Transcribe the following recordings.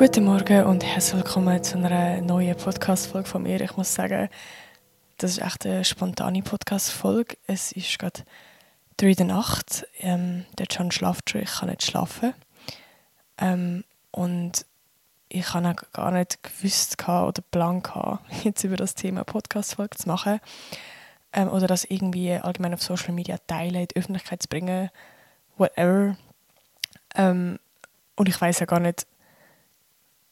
Guten Morgen und herzlich willkommen zu einer neuen Podcast-Folge von mir. Ich muss sagen, das ist echt eine spontane Podcast-Folge. Es ist gerade drei in der Nacht. Ähm, der John schlaft schon, ich kann nicht schlafen. Ähm, und ich habe gar nicht gewusst oder Plan jetzt über das Thema Podcast-Folge zu machen. Ähm, oder das irgendwie allgemein auf Social Media teilen, in die Öffentlichkeit zu bringen, whatever. Ähm, und ich weiß ja gar nicht,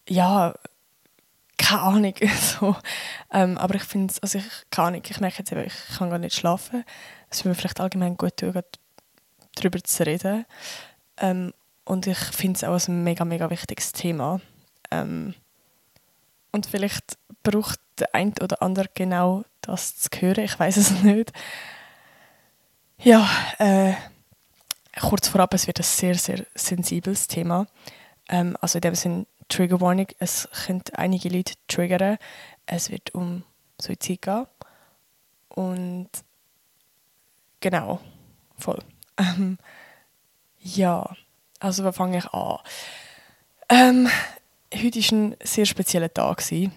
ja, keine Ahnung. so. Ähm, aber ich finde es, also ich, keine Ahnung, ich merke jetzt eben, ich kann gar nicht schlafen. Es würde mir vielleicht allgemein gut tun, darüber zu reden. Ähm, und ich finde es auch ein mega, mega wichtiges Thema. Ähm, und vielleicht braucht der eine oder andere genau das zu hören, ich weiß es nicht. Ja, äh, kurz vorab, es wird ein sehr, sehr sensibles Thema. Ähm, also in dem Sinne, Trigger Warning, es könnte einige Leute triggern. Es wird um Suizid gehen. Und genau, voll. Ähm, ja, also wo fange ich an? Ähm, heute war ein sehr spezieller Tag. Ich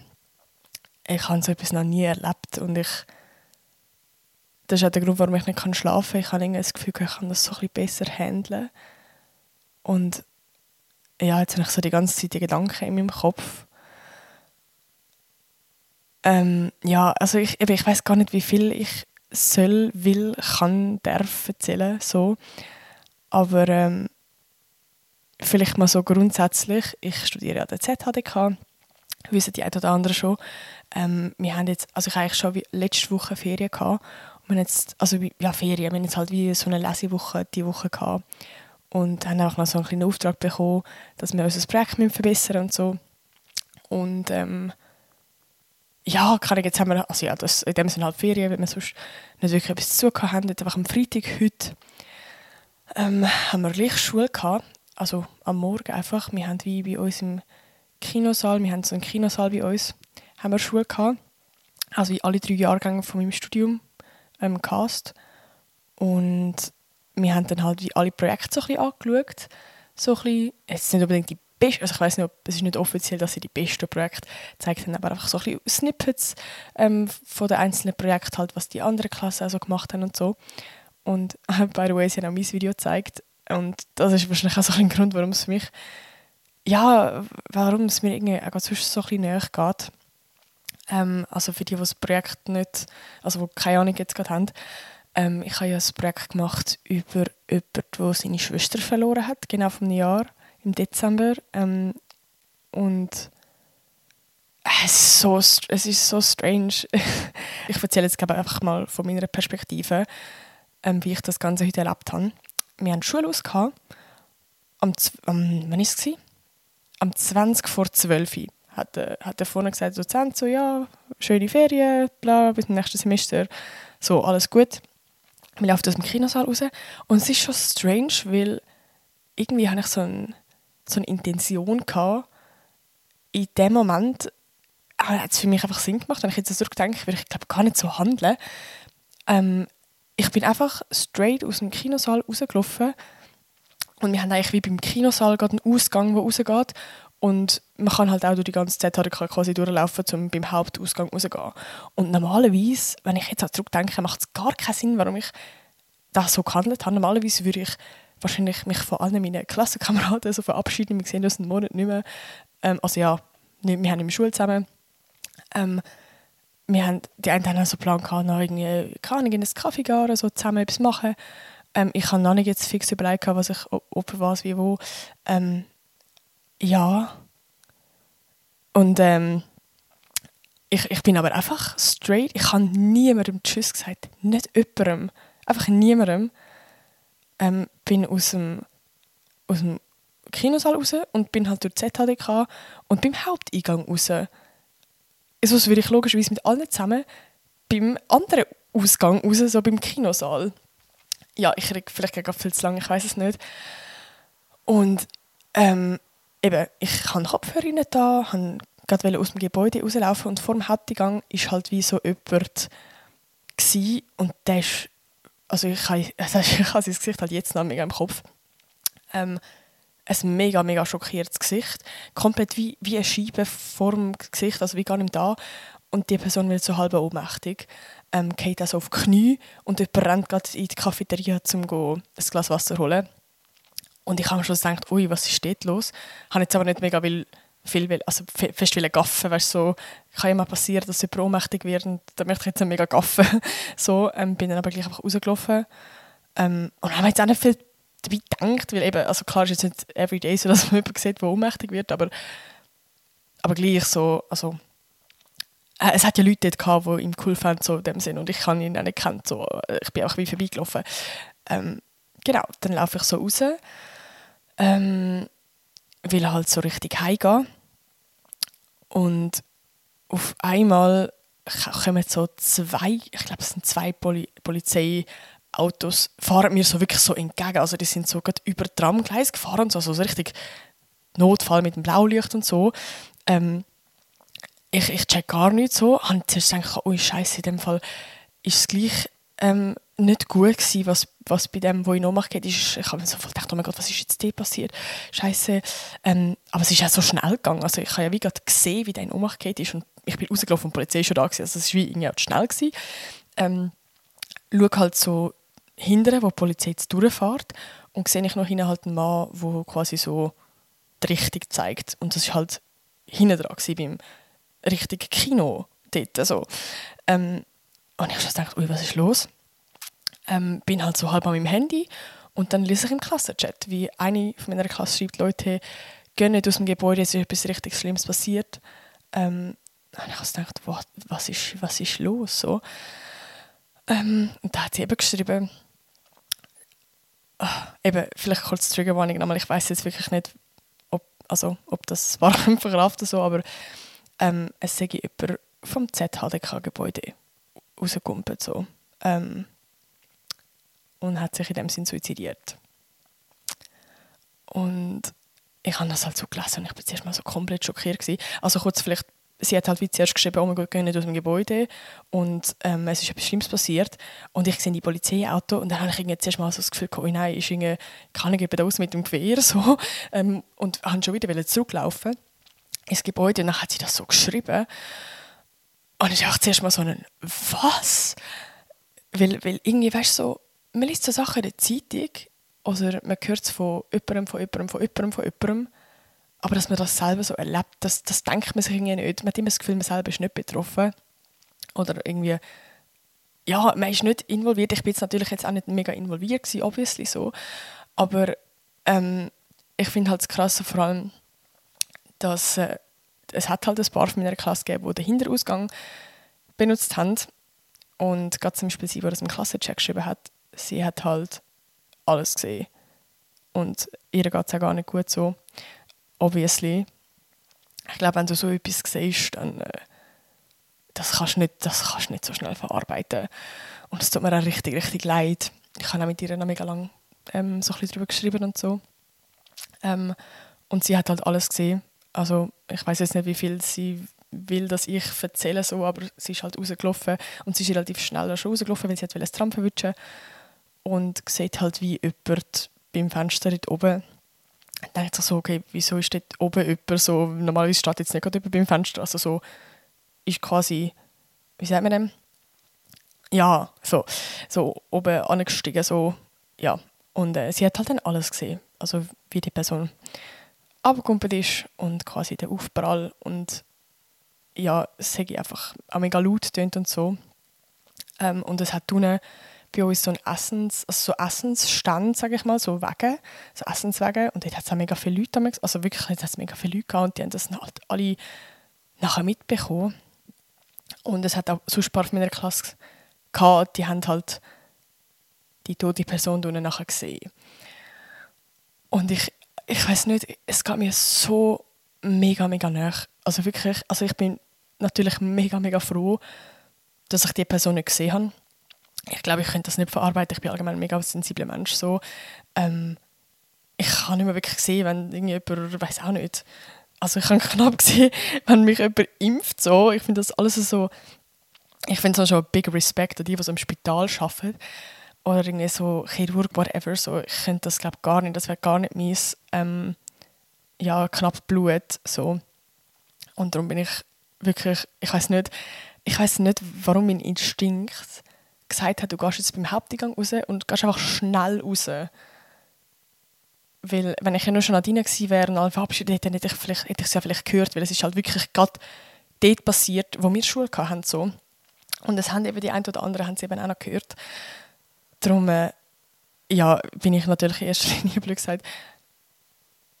habe so etwas noch nie erlebt und ich das ist auch der Grund, warum ich nicht schlafen kann. Ich habe das Gefühl, ich kann das so ein bisschen besser handeln. Und ja, jetzt habe ich so die ganze Zeit die Gedanken in meinem Kopf. Ähm, ja, also ich, ich weiß gar nicht, wie viel ich soll, will, kann, darf erzählen, so. Aber ähm, vielleicht mal so grundsätzlich, ich studiere an der ZHDK, wissen die einen oder anderen schon. Ähm, wir haben jetzt, also ich habe eigentlich schon letzte Woche Ferien gehabt. Und wir haben jetzt, also ja Ferien, wir haben jetzt halt wie so eine Lesewoche die Woche gehabt und haben auch noch so einen kleinen Auftrag bekommen, dass wir unser Projekt verbessern und so. Und ähm, ja, kann ich jetzt haben wir, also ja, das, in dem Sinne halt Ferien, wenn wir sonst nicht wirklich etwas zu haben. Einfach am Freitag heute ähm, haben wir gleich Schule gehabt, also am Morgen einfach. Wir haben wie bei uns im Kinosaal, wir haben so einen Kinosaal bei uns, haben wir Schule gehabt. Also alle drei Jahrgänge von meinem Studium ähm, Cast. Und wir haben dann halt alle Projekte so ein bisschen angeschaut. So ein bisschen, es ist nicht unbedingt die besten, also ich weiß nicht, ob, es ist nicht offiziell, dass sie die besten Projekte zeigen, aber einfach so ein bisschen Snippets ähm, von den einzelnen Projekten halt, was die anderen Klassen also gemacht haben und so. Und äh, by the way, sie haben auch mein Video gezeigt und das ist wahrscheinlich auch so ein Grund, warum es mich, ja, warum es mir irgendwie auch sonst so ein bisschen näher geht. Ähm, also für die, die das Projekt nicht, also die keine Ahnung jetzt gerade haben, ähm, ich habe ja ein Projekt gemacht über jemanden, der seine Schwester verloren hat, genau vom Jahr, im Dezember. Ähm, und es ist so, es ist so strange. ich erzähle jetzt glaube einfach mal von meiner Perspektive, ähm, wie ich das Ganze heute erlebt habe. Wir hatten Schule aus. Am, am, wann war es? Am 20 vor 12 Uhr hat, äh, hat er vorne gesagt, Dozent, so, ja, schöne Ferien, bla, bis zum nächsten Semester, so, alles gut wir laufen aus dem Kinosaal raus. Und es ist schon strange, weil irgendwie hatte ich so, ein, so eine Intention gehabt, in dem Moment hat es für mich einfach Sinn gemacht, wenn ich jetzt zurückdenke, würde ich glaube gar nicht so handeln. Ähm, ich bin einfach straight aus dem Kinosaal rausgelaufen. Und wir haben eigentlich wie beim Kinosaal gerade einen Ausgang, der rausgeht und man kann halt auch durch die ganze Zeit quasi durchlaufen, um beim Hauptausgang rauszugehen. Und normalerweise, wenn ich jetzt zurückdenke, macht es gar keinen Sinn, warum ich das so gehandelt habe. Normalerweise würde ich wahrscheinlich mich von allen meinen Klassenkameraden so verabschieden. Wir sehen uns einen Monat nicht mehr. Ähm, also ja, wir haben in der Schule zusammen. Ähm, wir haben, die einen haben so Plan gehabt, noch irgendwie, keine in einen Kaffee gehen oder so, zusammen etwas machen. Ähm, ich habe noch nicht jetzt fix überlegt, was ich, ob, was, wie, wo. Ähm, ja. Und ähm, ich, ich bin aber einfach straight. Ich habe niemandem Tschüss gesagt. Nicht jemandem. Einfach niemandem. Ähm, bin aus dem, aus dem Kinosaal raus und bin halt durch die ZHDK und beim Haupteingang raus. Also würde ich logischerweise mit allen zusammen beim anderen Ausgang raus, so beim Kinosaal. Ja, ich rede vielleicht gerade viel zu lange, ich weiß es nicht. Und ähm, eben, ich habe Kopfhörer nicht da, gerade aus dem Gebäude rauslaufen und vor dem Hauptgang war halt wie so jemand und der ist, also ich habe, also ich habe sein Gesicht halt jetzt noch mega im Kopf. Ähm, ein mega, mega schockiertes Gesicht. Komplett wie, wie eine Scheibe vor dem Gesicht, also wie gar nicht da. Und die Person wird so halb ohnmächtig, ähm, geht also auf die Knie und jemand rennt gerade in die Cafeteria, um ein Glas Wasser zu holen. Und ich habe mir schon gedacht, ui, was ist dort los? Ich habe jetzt aber nicht mega viel, viel also fest viele gaffen, weißt so, kann ja mal passieren, dass jemand ohnmächtig wird und da möchte ich jetzt mega gaffen. so, ähm, bin dann aber gleich einfach rausgelaufen. Ähm, und habe jetzt auch nicht viel dabei gedacht, weil eben, also klar ist jetzt nicht everyday so, dass man jemanden sieht, der ohnmächtig wird, aber, aber gleich so, also äh, es hat ja Leute dort gehabt, die ihn cool fanden, so in dem Sinn, und ich habe ihn auch nicht kennt, so, ich bin auch wie vorbeigelaufen. Ähm, genau, dann laufe ich so raus, ähm, will halt so richtig heimgehen und auf einmal kommen so zwei, ich glaube es sind zwei Poli Polizeiautos, fahren mir so wirklich so entgegen, also die sind so gerade über Tramgleis gefahren, so, so richtig Notfall mit dem Blaulicht und so. Ähm, ich, ich check gar nicht so. Ich habe zuerst gedacht, oh Scheiße, in dem Fall ist es gleich ähm, nicht gut gewesen, was, was bei dem, wo ich noch mache, ist. Ich habe mir sofort gedacht, oh mein Gott, was ist jetzt dir passiert? Scheiße. Ähm, aber es ist auch so schnell gegangen. Also ich habe ja wie gerade gesehen, wie der in Ohnmacht ist und ich bin rausgelaufen und die Polizei schon da gewesen. Also es war wie irgendwie auch schnell gewesen. Ähm, schaue halt so hinten, wo die Polizei jetzt durchfährt und sehe ich noch hinten halt einen Mann, der quasi so die Richtung zeigt. Und das war halt hinten dran beim richtigen Kino dort. Also, ähm, und ich habe gedacht, ui, was ist los? Ähm, bin halt so halb an meinem Handy und dann lese ich im Klassenchat, wie eine von meiner Klasse schreibt, Leute, gehen nicht aus dem Gebäude, es ist etwas richtig Schlimmes passiert. Ähm, und ich habe gedacht, was, was, ist, was ist los? So. Ähm, und da hat sie eben geschrieben, ach, eben, vielleicht kurz Triggerwarnung nochmal, ich weiß jetzt wirklich nicht, ob, also, ob das war verkraften so, aber ähm, es sei jemand vom ZHDK-Gebäude rausgekumpelt so. Ähm, und hat sich in dem Sinn suizidiert. Und ich habe das halt so gelesen und ich war zuerst mal so komplett schockiert. Gewesen. Also kurz vielleicht, sie hat halt wie zuerst geschrieben, oh mein Gott, geh nicht aus dem Gebäude und ähm, es ist etwas Schlimmes passiert und ich sehe die Polizeiauto und dann habe ich irgendwie zuerst mal so das Gefühl, oh nein, ist irgendwie, kann ich aus mit dem Gewehr so ähm, und habe schon wieder zurücklaufen ins Gebäude und dann hat sie das so geschrieben. Und ich dachte zuerst mal so einen, was? Weil, weil irgendwie, weißt du, so, man liest so Sachen in der Zeitung oder man hört es von jemandem, von jemandem, von jemandem, von jemandem. Aber dass man das selber so erlebt, das, das denkt man sich irgendwie nicht. Man hat immer das Gefühl, man selber ist nicht betroffen. Oder irgendwie, ja, man ist nicht involviert. Ich bin jetzt natürlich jetzt auch nicht mega involviert gewesen, obviously so. Aber ähm, ich finde halt das Krasse vor allem, dass äh, es hat halt ein paar von meiner Klasse gegeben, die den Hinterausgang benutzt haben. Und gerade zum Beispiel sie, die das im Klassencheck geschrieben hat, sie hat halt alles gesehen. Und ihr geht es auch gar nicht gut so. Obviously. Ich glaube, wenn du so etwas siehst, dann äh, das kannst du nicht, das kannst nicht so schnell verarbeiten. Und es tut mir auch richtig, richtig leid. Ich habe auch mit ihr noch mega lange ähm, so darüber geschrieben und so. Ähm, und sie hat halt alles gesehen also ich weiß jetzt nicht, wie viel sie will, dass ich erzähle, so, aber sie ist halt rausgelaufen und sie ist relativ schnell rausgelaufen, weil sie hat das Tram verwischen und sieht halt wie jemand beim Fenster dort oben. Denkt sich so, okay, wieso ist dort oben jemand so, normalerweise steht jetzt nicht gerade beim Fenster, also so ist quasi, wie sagt man dem? Ja, so, so oben angestiegen, so, ja. Und äh, sie hat halt dann alles gesehen, also wie die Person abgekumpelt ist und quasi der Aufprall und ja, es ich einfach auch mega laut tönt und so. Ähm, und es hat unten bei uns so ein Essens, also so Essensstand, sage ich mal, so Wege, so Essenswege und dort hat es auch mega viele Leute, also wirklich, hat es mega viele Leute gehabt und die haben das halt alle nachher mitbekommen. Und es hat auch sonst ein paar meiner Klasse gehabt, die haben halt die tote Person unten nachher gesehen. Und ich, ich weiß nicht, es geht mir so mega, mega nach. Also wirklich, also ich bin natürlich mega, mega froh, dass ich die Person nicht gesehen habe. Ich glaube, ich könnte das nicht verarbeiten. Ich bin allgemein ein mega sensibler Mensch. So. Ähm, ich habe nicht mehr wirklich gesehen, wenn irgendjemand, weiß auch nicht. Also ich habe knapp gesehen, wenn mich jemand impft. So. Ich finde das alles so, ich finde es schon ein big Respect an die, die im Spital arbeiten. oder irgendwie so Chirurg, whatever, so, ich könnte das glaube gar nicht, das wäre gar nicht meins, ähm, ja, knapp Blut, so. Und darum bin ich wirklich, ich weiß nicht, ich weiß nicht, warum mein Instinkt gesagt hat, du gehst jetzt beim Haupteingang raus und gehst einfach schnell raus. Weil, wenn ich ja nur schon Nadine gewesen wäre und alle verabschiedet hätte, hätte ich, vielleicht, hätte ich es ja vielleicht gehört, weil es ist halt wirklich gerade dort passiert, wo wir Schule hatten. So. Und das haben eben die einen oder anderen sie eben auch noch gehört. Darum äh, ja, bin ich natürlich in erster Linie blöd gesagt,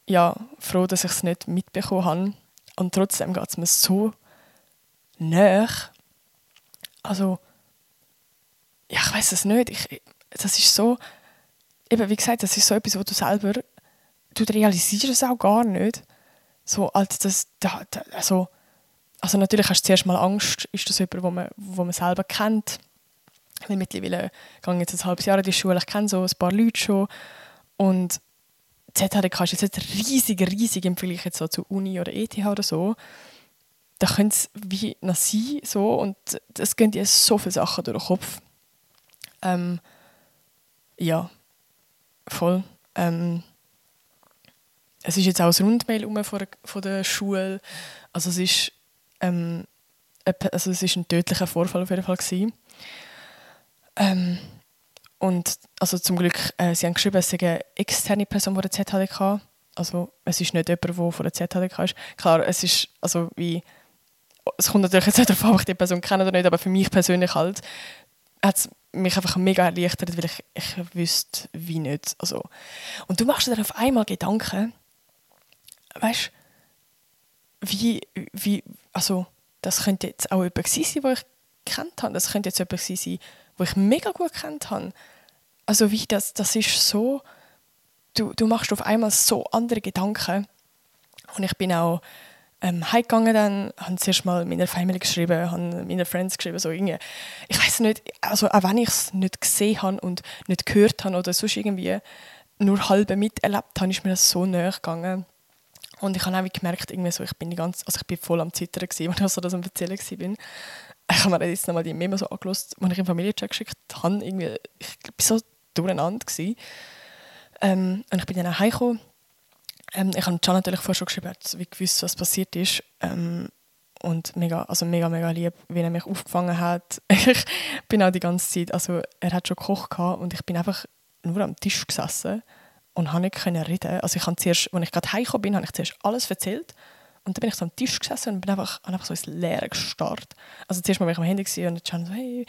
ja, froh, dass ich es nicht mitbekommen habe. Und trotzdem geht es mir so nach. Also, ja, ich weiß es nicht. Ich, das ist so, eben wie gesagt, das ist so etwas, wo du selber, du realisierst es auch gar nicht. So, als das, da, da, also, also natürlich hast du zuerst mal Angst, ist das jemand, wo man, wo man selber kennt. Weil mittlerweile gehe jetzt ein halbes Jahr in die Schule, ich kenne so ein paar Leute schon. Und ZHDK ist jetzt riesig, riesig im Vergleich jetzt so zu Uni oder ETH oder so. Da könnte es wie noch sein, so, und es gehen dir so viele Sachen durch den Kopf. Ähm, ja, voll. Ähm, es ist jetzt auch ein Rundmail von, der, von der Schule. Also es ist, ähm, also es ist ein tödlicher Vorfall auf jeden Fall gewesen. Ähm, und also zum Glück, äh, sie haben geschrieben, es sei eine externe Person von der ZHDK. Also es ist nicht jemand, der von der ZHDK ist. Klar, es ist, also wie, es kommt natürlich jetzt nicht darauf an, ob ich die Person kenne oder nicht, aber für mich persönlich halt, hat es mich einfach mega erleichtert, weil ich, ich wüsste, wie nicht. Also, und du machst dir auf einmal Gedanken, weißt wie, wie, also das könnte jetzt auch jemand sein, den ich kennt habe. Das könnte jetzt jemand sein, wo ich mega gut kennt habe. Also wie das, das ist so, du, du machst auf einmal so andere Gedanken. Und ich bin auch ähm, heimgegangen dann, habe zuerst mal meiner Family geschrieben, habe meinen Friends geschrieben, so irgendwie, ich weiß nicht, also auch wenn ich es nicht gesehen habe und nicht gehört habe oder sonst irgendwie nur halb miterlebt habe, ist mir das so näher gegangen. Und ich habe auch gemerkt, irgendwie so, ich bin die ganze, also ich bin voll am Zittern gewesen, als ich so das am Erzählen war ich habe mir jetzt nochmal die Memo so angelost, als ich im Familienchat geschickt habe. Irgendwie, ich war so durcheinander. Ähm, und ich bin dann auch heimgekommen. Ähm, ich habe Can natürlich vorher schon geschrieben, wie gewusst, was passiert ist. Ähm, und mega, also mega, mega lieb, wie er mich aufgefangen hat. ich bin auch die ganze Zeit, also er hat schon gekocht und ich bin einfach nur am Tisch gesessen und habe nicht reden. Also ich habe zuerst, als ich gerade heimgekommen bin, habe ich zuerst alles erzählt und dann bin ich so am Tisch gesessen und bin einfach, einfach so ins Leere gestarrt. Also zuerst mal war ich am Handy und dann so, hey,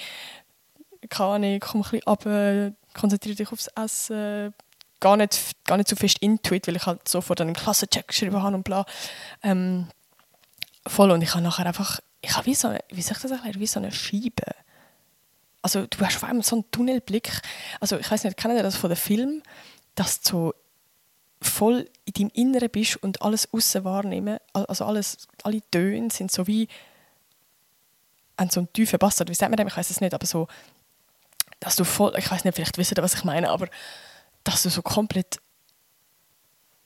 keine Ahnung, komm ein bisschen runter, konzentriere dich aufs Essen. Gar nicht, gar nicht so fest intuit, weil ich halt sofort einen Klassencheck geschrieben habe und bla. Ähm, voll. Und ich habe nachher einfach, ich habe wie so eine, wie soll ich das erklären, wie so eine Scheibe. Also du hast vor allem so einen Tunnelblick. Also ich weiß nicht, kennt ihr das von dem Film, dass du so voll in deinem Inneren bist und alles außen wahrnehmen, also alles, alle Töne sind so wie an so einen tiefen oder wie sagt man dem, ich weiß es nicht, aber so, dass du voll, ich weiß nicht, vielleicht wisst ihr, was ich meine, aber dass du so komplett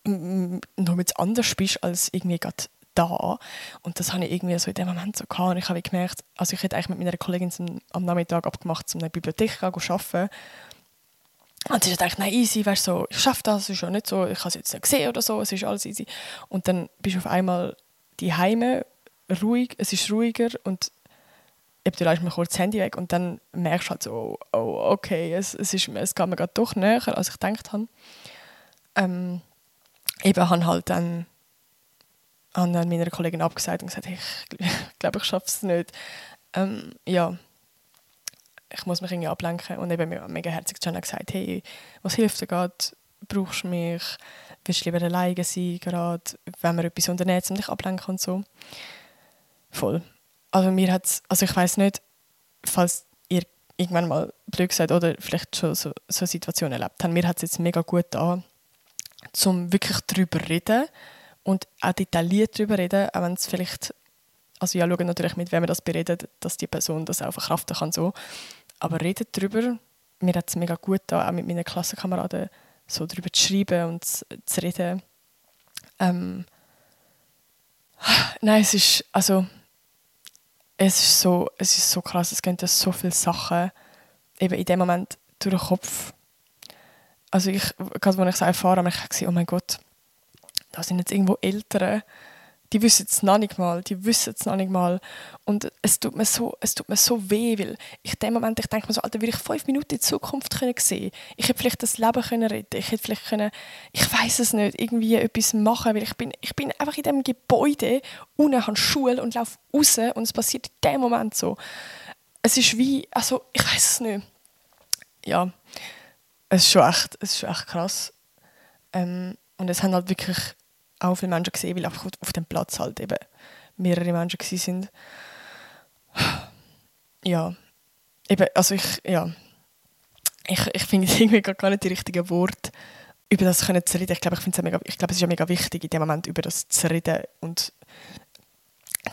noch mit anders bist als irgendwie gerade da. Und das habe ich irgendwie so in dem Moment so gehabt. Und ich habe gemerkt, also ich hätte eigentlich mit meiner Kollegin am Nachmittag abgemacht, um in der Bibliothek zu arbeiten. Und sie hat gedacht, nein, easy, weißt so, ich schaffe das, es ist ja nicht so, ich habe es jetzt nicht gesehen oder so, es ist alles easy. Und dann bist du auf einmal die Heime ruhig, es ist ruhiger und eben, du lässt mir kurz das Handy weg und dann merkst du halt so, oh, okay, es, es, ist, es geht mir gerade doch näher, als ich gedacht habe. Ähm, eben habe halt dann, habe meiner Kollegin abgesagt und gesagt, hey, ich glaube, ich schaffe es nicht. Ähm, ja, ich muss mich irgendwie ablenken. Und eben mega herzig Jana gesagt, hey, was hilft dir gerade? Brauchst du mich? Willst du lieber alleine sein, gerade wenn man etwas unternimmt, um dich ablenken und so? Voll. Also mir hat's, also ich weiß nicht, falls ihr irgendwann mal blöd gesagt oder vielleicht schon so, so eine Situation erlebt habt, mir hat es jetzt mega gut an, zum wirklich darüber reden und auch detailliert darüber reden, auch wenn es vielleicht also ja, schauen natürlich mit, wem man das beredet, dass die Person das auch verkraften kann so. Aber redet darüber. Mir hat es mega gut getan, auch mit meinen Klassenkameraden so darüber zu schreiben und zu, zu reden. Ähm, nein, es ist, also, es ist so, es ist so krass, es gibt so viele Sachen. Eben in dem Moment durch den Kopf. Also ich, gerade als ich es erfahren habe, ich gesagt, oh mein Gott, da sind jetzt irgendwo Eltern, die wissen es noch nicht mal, die wissen es noch nicht mal. Und es tut mir so, es tut mir so weh, weil ich in dem Moment, ich denke mir so, Alter, würde ich fünf Minuten in die Zukunft können sehen Ich hätte vielleicht das Leben können retten Ich hätte vielleicht können, ich weiß es nicht, irgendwie etwas machen, weil ich bin, ich bin einfach in dem Gebäude, unten habe Schule und laufe raus und es passiert in dem Moment so. Es ist wie, also ich weiß es nicht. Ja, es ist schon echt, es ist schon echt krass. Ähm, und es haben halt wirklich auch viele Menschen gesehen, weil einfach auf dem Platz halt eben mehrere Menschen gewesen sind. Ja, eben, also ich, ja, ich, ich finde irgendwie gar nicht die richtigen Worte, über das können zu reden. Ich glaube, ich finde es mega, ich glaube, es ist ja mega wichtig, in dem Moment über das zu reden und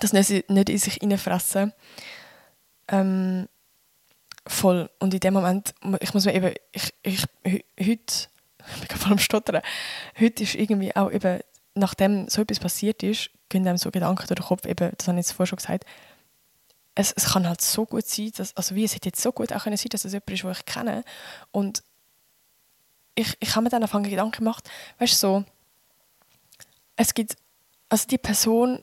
das nicht, nicht in sich hineinfressen. Ähm, voll. Und in dem Moment, ich muss mir eben, ich, ich, heute, ich bin voll am Stottern, heute ist irgendwie auch eben nachdem so etwas passiert ist, gehen einem so Gedanken durch den Kopf, eben, das habe ich jetzt vorher schon gesagt, es, es kann halt so gut sein, dass, also wie es hätte jetzt so gut auch können sein, dass es jemand ist, den ich kenne. Und ich, ich habe mir dann angefangen Gedanken gemacht, weißt du, so, es gibt, also die Person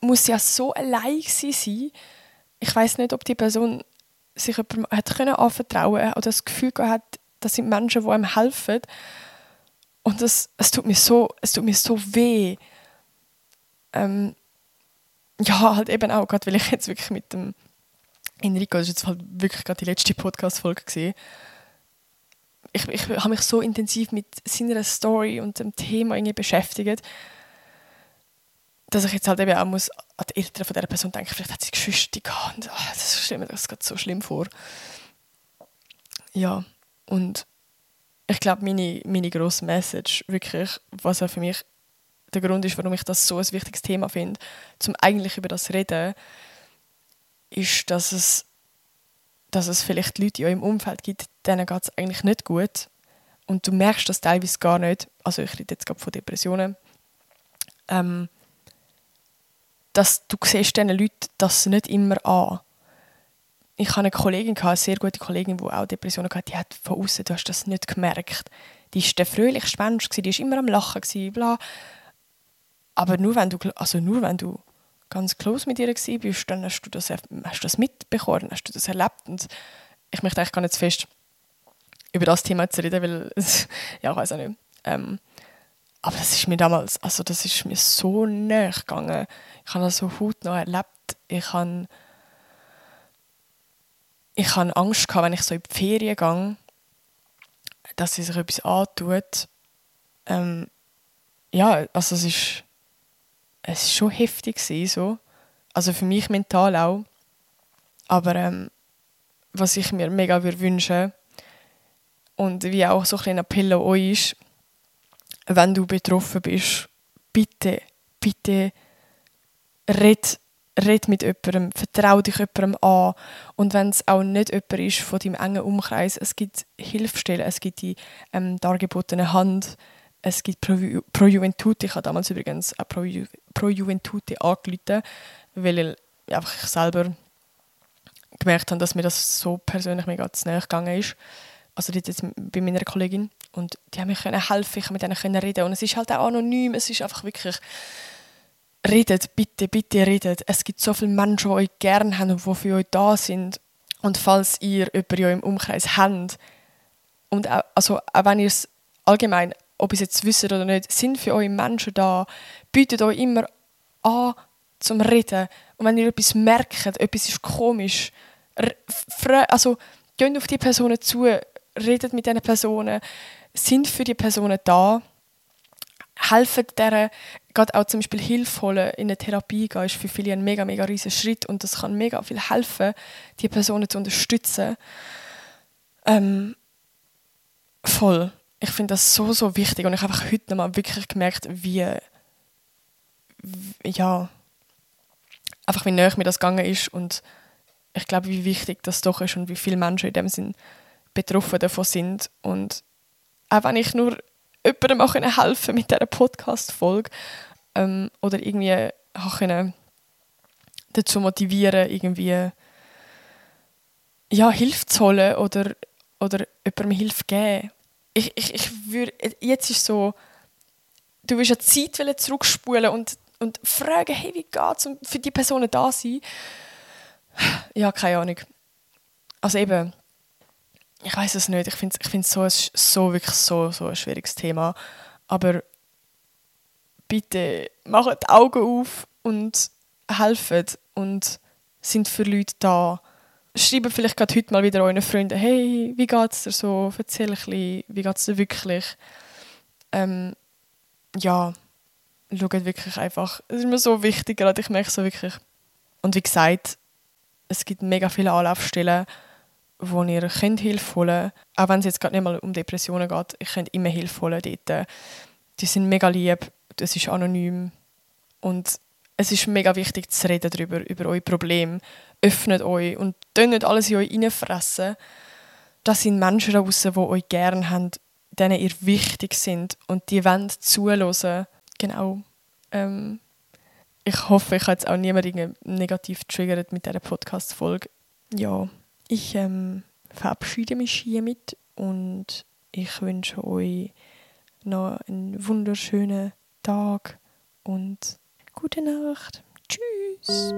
muss ja so allein sein, ich weiß nicht, ob die Person sich jemandem hat können anvertrauen oder das Gefühl hat, das sind Menschen, die einem helfen und es, es, tut mir so, es tut mir so weh. Ähm, ja, halt eben auch, gerade weil ich jetzt wirklich mit dem Enrico, das ist jetzt halt wirklich gerade die letzte Podcast-Folge gesehen. Ich, ich habe mich so intensiv mit seiner Story und dem Thema irgendwie beschäftigt, dass ich jetzt halt eben auch muss an die Eltern von dieser Person denken, vielleicht hat sie Geschwister gehabt und oh, das stelle mir das gerade so schlimm vor. Ja, und ich glaube, meine, meine grosse Message, wirklich, was auch für mich der Grund ist, warum ich das so ein wichtiges Thema finde, zum eigentlich über das reden, ist, dass es, dass es vielleicht Leute in eurem Umfeld gibt, denen geht es eigentlich nicht gut. Und du merkst das teilweise gar nicht. Also ich rede jetzt gerade von Depressionen. Ähm, dass du siehst diesen Leuten das nicht immer an ich hatte eine Kollegin, eine sehr gute Kollegin, die auch Depressionen hatte, die hat von außen, du hast das nicht gemerkt. Die war der fröhlichste Mensch, die war immer am Lachen, bla. Aber nur wenn du, also nur wenn du ganz close mit ihr bist, dann hast du das, hast das mitbekommen, hast du das erlebt. Und ich möchte eigentlich gar nicht zu fest über das Thema zu reden, weil, ja, ich weiß auch nicht. Ähm, aber das ist mir damals, also das ist mir so näher gegangen. Ich habe das so hautnah erlebt. Ich habe ich hatte Angst, gehabt, wenn ich so in die Ferien gehe, dass sie sich etwas antut. Ähm, ja, also es ist, es ist schon heftig gewesen, so. Also für mich mental auch. Aber ähm, was ich mir mega wünschen und wie auch so ein Appell an euch ist, wenn du betroffen bist, bitte, bitte red red mit jemandem, vertrau dich jemandem an. Und wenn es auch nicht jemand ist von deinem engen Umkreis, es gibt Hilfestellen, es gibt die ähm, dargebotene Hand, es gibt Pro, Pro Juventute. Ich habe damals übrigens auch Pro, Pro Juventute angerufen, weil einfach ich selber gemerkt habe, dass mir das so persönlich mega zu nahe gegangen ist. Also jetzt bei meiner Kollegin. Und die haben mir helfen, ich konnte mit denen reden. Und es ist halt auch anonym, es ist einfach wirklich redet, bitte, bitte redet. Es gibt so viele Menschen, die euch gerne haben und die für euch da sind. Und falls ihr jemanden in eurem Umkreis habt, und auch, also auch wenn ihr es allgemein, ob ihr es jetzt wisst oder nicht, sind für euch Menschen da, bietet euch immer an zum Reden. Und wenn ihr etwas merkt, etwas ist komisch, also geht auf die Personen zu, redet mit diesen Personen, sind für die Personen da helfen deren, gerade auch zum Beispiel Hilfe holen, in eine Therapie gehen, ist für viele ein mega, mega riesiger Schritt und das kann mega viel helfen, die Personen zu unterstützen. Ähm, voll. Ich finde das so, so wichtig und ich habe einfach heute nochmal wirklich gemerkt, wie, wie, ja, einfach wie näher mir das gegangen ist und ich glaube, wie wichtig das doch ist und wie viele Menschen in dem Sinn betroffen davon sind und auch wenn ich nur jemandem auch helfen mit dieser Podcast-Folge ähm, oder irgendwie auch dazu motivieren, irgendwie ja, Hilfe zu holen oder, oder jemandem Hilfe geben. Ich, ich, ich würde, jetzt ist so, du willst ja Zeit zurückspulen und, und fragen, hey, wie geht's und für die Personen da sein. Ja, keine Ahnung. Also eben, ich weiß es nicht. Ich finde es ich so, so wirklich so, so ein schwieriges Thema. Aber bitte macht die Augen auf und helft und sind für Leute da. Schreibt vielleicht gerade heute mal wieder euren Freunden, hey, wie geht's dir so? Erzähl ein bisschen, wie geht's dir wirklich? Ähm, ja, schaut wirklich einfach. Es ist mir so wichtig, gerade ich merke so wirklich. Und wie gesagt, es gibt mega viele Anlaufstellen, wo ihr könnt Hilfe holen könnt. Auch wenn es jetzt gerade nicht mal um Depressionen geht, ich könnt immer Hilfe holen dort. Die sind mega lieb, das ist anonym. Und es ist mega wichtig zu reden darüber, über eure Probleme. Öffnet euch und nicht alles in euch reinfressen. Das sind Menschen draußen, die euch gerne haben, denen ihr wichtig sind und die wollen zuhören. Genau. Ähm, ich hoffe, ich habe jetzt auch niemanden negativ triggert mit dieser Podcast-Folge. Ja, ich ähm, verabschiede mich hiermit und ich wünsche euch noch einen wunderschönen Tag und gute Nacht. Tschüss.